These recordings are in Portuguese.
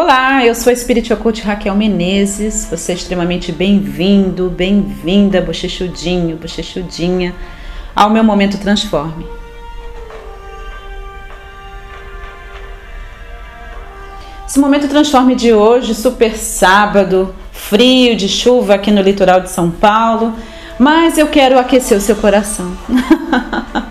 Olá, eu sou a Spirit Occult Raquel Menezes. Você é extremamente bem-vindo, bem-vinda, bochechudinho, bochechudinha, ao meu momento Transforme. Esse momento Transforme de hoje, super sábado, frio, de chuva aqui no litoral de São Paulo, mas eu quero aquecer o seu coração.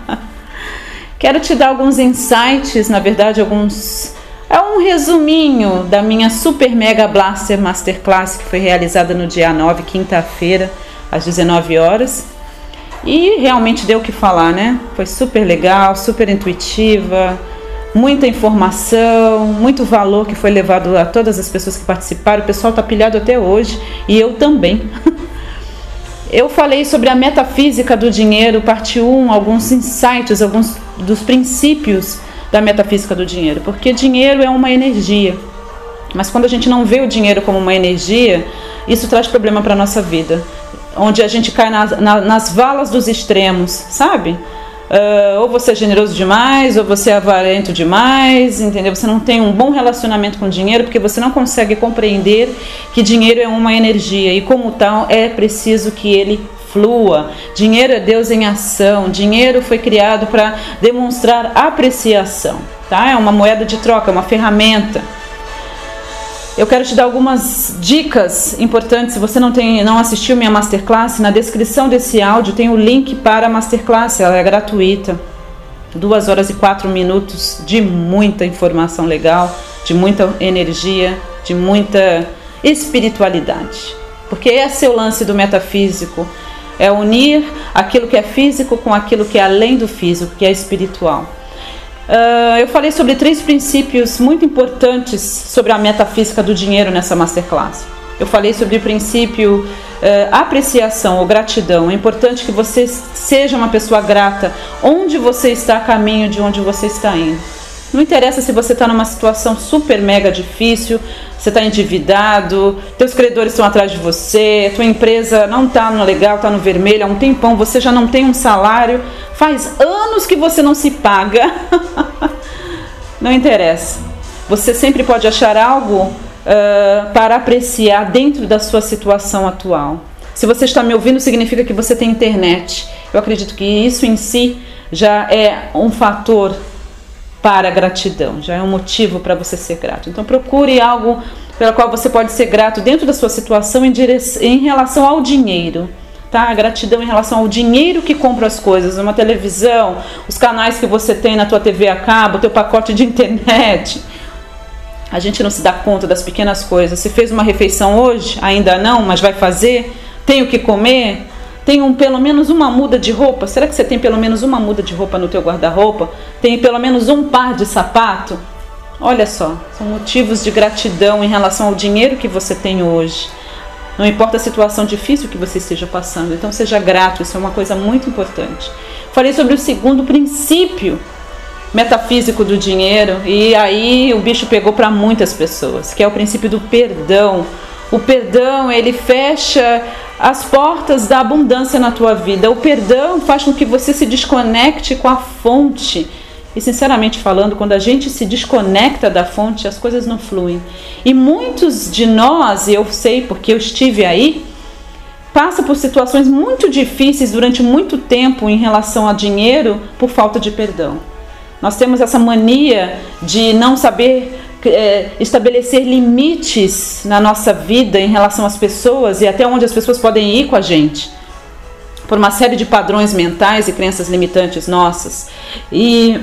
quero te dar alguns insights, na verdade, alguns é um resuminho da minha Super Mega Blaster Masterclass que foi realizada no dia 9, quinta-feira, às 19 horas. E realmente deu o que falar, né? Foi super legal, super intuitiva, muita informação, muito valor que foi levado a todas as pessoas que participaram. O pessoal tá pilhado até hoje e eu também. Eu falei sobre a metafísica do dinheiro, parte 1, alguns insights, alguns dos princípios da metafísica do dinheiro, porque dinheiro é uma energia. Mas quando a gente não vê o dinheiro como uma energia, isso traz problema para a nossa vida. Onde a gente cai nas, nas valas dos extremos, sabe? Uh, ou você é generoso demais, ou você é avarento demais, entendeu? Você não tem um bom relacionamento com dinheiro porque você não consegue compreender que dinheiro é uma energia e, como tal, é preciso que ele flua. Dinheiro é Deus em ação. Dinheiro foi criado para demonstrar apreciação, tá? É uma moeda de troca, uma ferramenta. Eu quero te dar algumas dicas importantes. Se você não tem, não assistiu minha masterclass, na descrição desse áudio tem o link para a masterclass. Ela é gratuita. Duas horas e quatro minutos de muita informação legal, de muita energia, de muita espiritualidade. Porque esse é o lance do metafísico é unir aquilo que é físico com aquilo que é além do físico, que é espiritual. Uh, eu falei sobre três princípios muito importantes sobre a metafísica do dinheiro nessa masterclass. Eu falei sobre o princípio uh, apreciação ou gratidão. É importante que você seja uma pessoa grata onde você está a caminho de onde você está indo. Não interessa se você está numa situação super mega difícil, você está endividado, teus credores estão atrás de você, tua empresa não está no legal, está no vermelho há um tempão, você já não tem um salário, faz anos que você não se paga. não interessa. Você sempre pode achar algo uh, para apreciar dentro da sua situação atual. Se você está me ouvindo, significa que você tem internet. Eu acredito que isso em si já é um fator para a gratidão, já é um motivo para você ser grato. Então procure algo pela qual você pode ser grato dentro da sua situação em, em relação ao dinheiro. Tá? A gratidão em relação ao dinheiro que compra as coisas, uma televisão, os canais que você tem na tua TV a cabo, teu pacote de internet. A gente não se dá conta das pequenas coisas. Se fez uma refeição hoje, ainda não, mas vai fazer, tem o que comer, tem um, pelo menos uma muda de roupa? Será que você tem pelo menos uma muda de roupa no teu guarda-roupa? Tem pelo menos um par de sapato? Olha só, são motivos de gratidão em relação ao dinheiro que você tem hoje. Não importa a situação difícil que você esteja passando, então seja grato, isso é uma coisa muito importante. Falei sobre o segundo princípio metafísico do dinheiro e aí o bicho pegou para muitas pessoas, que é o princípio do perdão. O perdão, ele fecha as portas da abundância na tua vida. O perdão faz com que você se desconecte com a fonte. E sinceramente falando, quando a gente se desconecta da fonte, as coisas não fluem. E muitos de nós, e eu sei porque eu estive aí, passa por situações muito difíceis durante muito tempo em relação a dinheiro por falta de perdão. Nós temos essa mania de não saber é, estabelecer limites na nossa vida em relação às pessoas e até onde as pessoas podem ir com a gente. Por uma série de padrões mentais e crenças limitantes nossas. E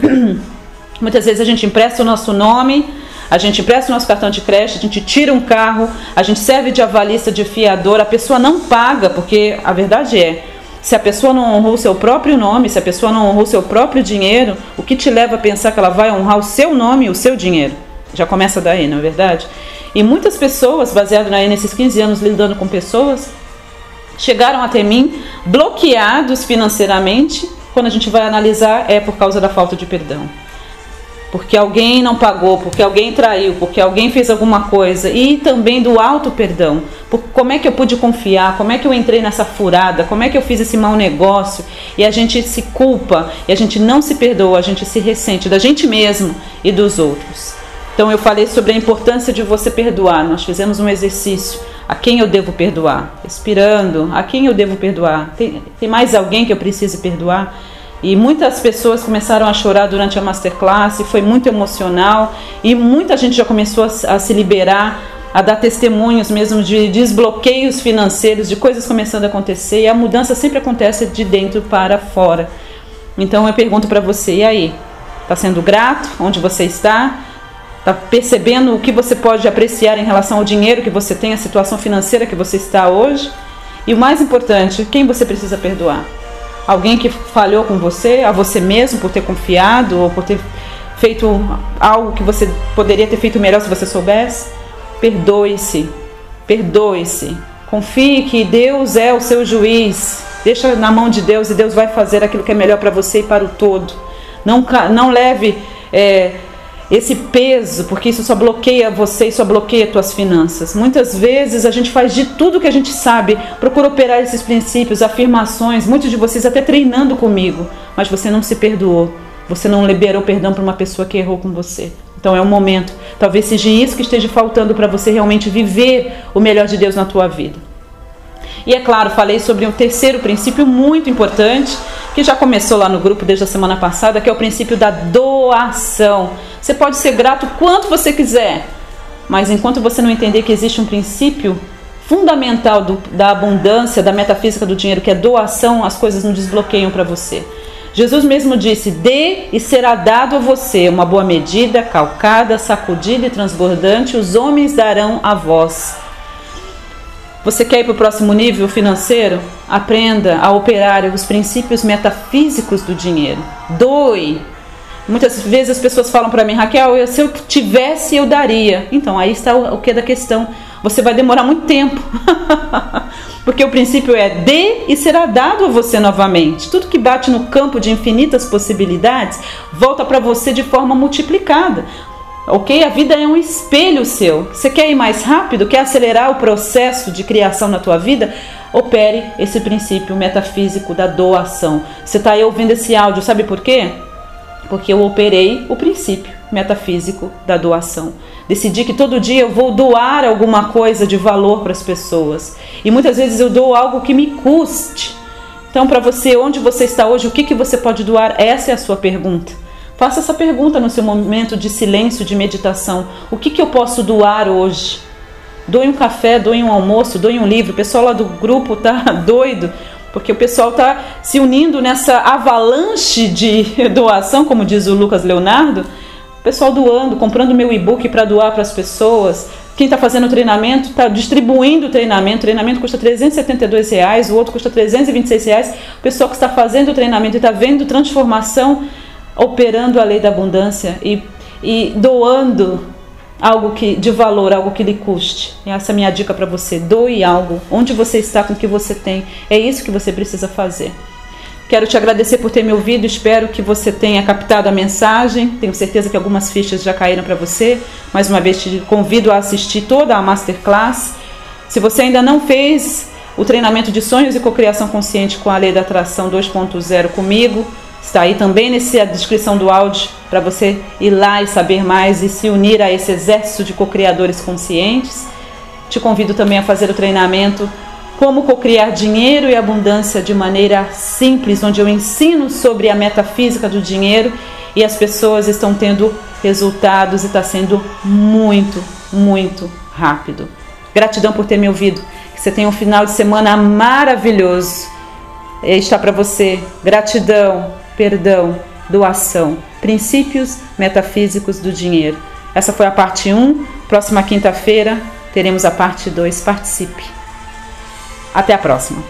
muitas vezes a gente empresta o nosso nome, a gente empresta o nosso cartão de crédito, a gente tira um carro, a gente serve de avalista, de fiador, a pessoa não paga, porque a verdade é, se a pessoa não honrou o seu próprio nome, se a pessoa não honrou o seu próprio dinheiro, o que te leva a pensar que ela vai honrar o seu nome e o seu dinheiro? Já começa daí, não é verdade? E muitas pessoas, baseado aí nesses 15 anos lidando com pessoas, chegaram até mim bloqueados financeiramente. Quando a gente vai analisar, é por causa da falta de perdão. Porque alguém não pagou, porque alguém traiu, porque alguém fez alguma coisa. E também do alto perdão. Por como é que eu pude confiar? Como é que eu entrei nessa furada? Como é que eu fiz esse mau negócio? E a gente se culpa, e a gente não se perdoa, a gente se ressente da gente mesmo e dos outros. Então eu falei sobre a importância de você perdoar. Nós fizemos um exercício. A quem eu devo perdoar? Respirando. A quem eu devo perdoar? Tem, tem mais alguém que eu precise perdoar? E muitas pessoas começaram a chorar durante a masterclass, foi muito emocional e muita gente já começou a, a se liberar, a dar testemunhos mesmo de desbloqueios financeiros, de coisas começando a acontecer e a mudança sempre acontece de dentro para fora. Então eu pergunto para você, e aí? Está sendo grato onde você está? Está percebendo o que você pode apreciar em relação ao dinheiro que você tem, a situação financeira que você está hoje? E o mais importante, quem você precisa perdoar? Alguém que falhou com você, a você mesmo por ter confiado ou por ter feito algo que você poderia ter feito melhor se você soubesse? Perdoe-se, perdoe-se. Confie que Deus é o seu juiz. Deixa na mão de Deus e Deus vai fazer aquilo que é melhor para você e para o todo. Não, não leve é, esse peso, porque isso só bloqueia você e só bloqueia tuas finanças. Muitas vezes a gente faz de tudo que a gente sabe, procura operar esses princípios, afirmações, muitos de vocês até treinando comigo, mas você não se perdoou. Você não liberou perdão para uma pessoa que errou com você. Então é um momento. Talvez seja isso que esteja faltando para você realmente viver o melhor de Deus na tua vida. E é claro, falei sobre um terceiro princípio muito importante, que já começou lá no grupo desde a semana passada, que é o princípio da doação. Você pode ser grato quanto você quiser, mas enquanto você não entender que existe um princípio fundamental do, da abundância, da metafísica do dinheiro, que é doação, as coisas não desbloqueiam para você. Jesus mesmo disse: Dê e será dado a você uma boa medida, calcada, sacudida e transbordante, os homens darão a vós. Você quer ir para o próximo nível financeiro? Aprenda a operar os princípios metafísicos do dinheiro. Doe. Muitas vezes as pessoas falam para mim, Raquel, se eu tivesse, eu daria. Então, aí está o, o que da questão. Você vai demorar muito tempo. Porque o princípio é dê e será dado a você novamente. Tudo que bate no campo de infinitas possibilidades volta para você de forma multiplicada. Ok? A vida é um espelho seu. Você quer ir mais rápido? Quer acelerar o processo de criação na tua vida? Opere esse princípio metafísico da doação. Você está aí ouvindo esse áudio, sabe por quê? Porque eu operei o princípio metafísico da doação. Decidi que todo dia eu vou doar alguma coisa de valor para as pessoas. E muitas vezes eu dou algo que me custe. Então, para você, onde você está hoje, o que, que você pode doar? Essa é a sua pergunta. Faça essa pergunta no seu momento de silêncio, de meditação. O que, que eu posso doar hoje? Doe um café, doe um almoço, doe um livro. O pessoal lá do grupo tá doido, porque o pessoal tá se unindo nessa avalanche de doação, como diz o Lucas Leonardo. O pessoal doando, comprando meu e-book para doar para as pessoas. Quem está fazendo treinamento está distribuindo o treinamento. O treinamento custa 372 reais, o outro custa 326 reais. O pessoal que está fazendo o treinamento e está vendo transformação operando a lei da abundância e, e doando algo que de valor, algo que lhe custe. Essa é a minha dica para você. Doe algo. Onde você está com o que você tem. É isso que você precisa fazer. Quero te agradecer por ter me ouvido. Espero que você tenha captado a mensagem. Tenho certeza que algumas fichas já caíram para você. Mais uma vez te convido a assistir toda a masterclass. Se você ainda não fez o treinamento de sonhos e cocriação consciente com a lei da atração 2.0 comigo, Está aí também nessa descrição do áudio para você ir lá e saber mais e se unir a esse exército de co-criadores conscientes. Te convido também a fazer o treinamento Como Cocriar Dinheiro e Abundância de maneira simples, onde eu ensino sobre a metafísica do dinheiro e as pessoas estão tendo resultados e está sendo muito, muito rápido. Gratidão por ter me ouvido. Que você tenha um final de semana maravilhoso. Está para você. Gratidão perdão, doação, princípios metafísicos do dinheiro. Essa foi a parte 1. Próxima quinta-feira teremos a parte 2. Participe. Até a próxima.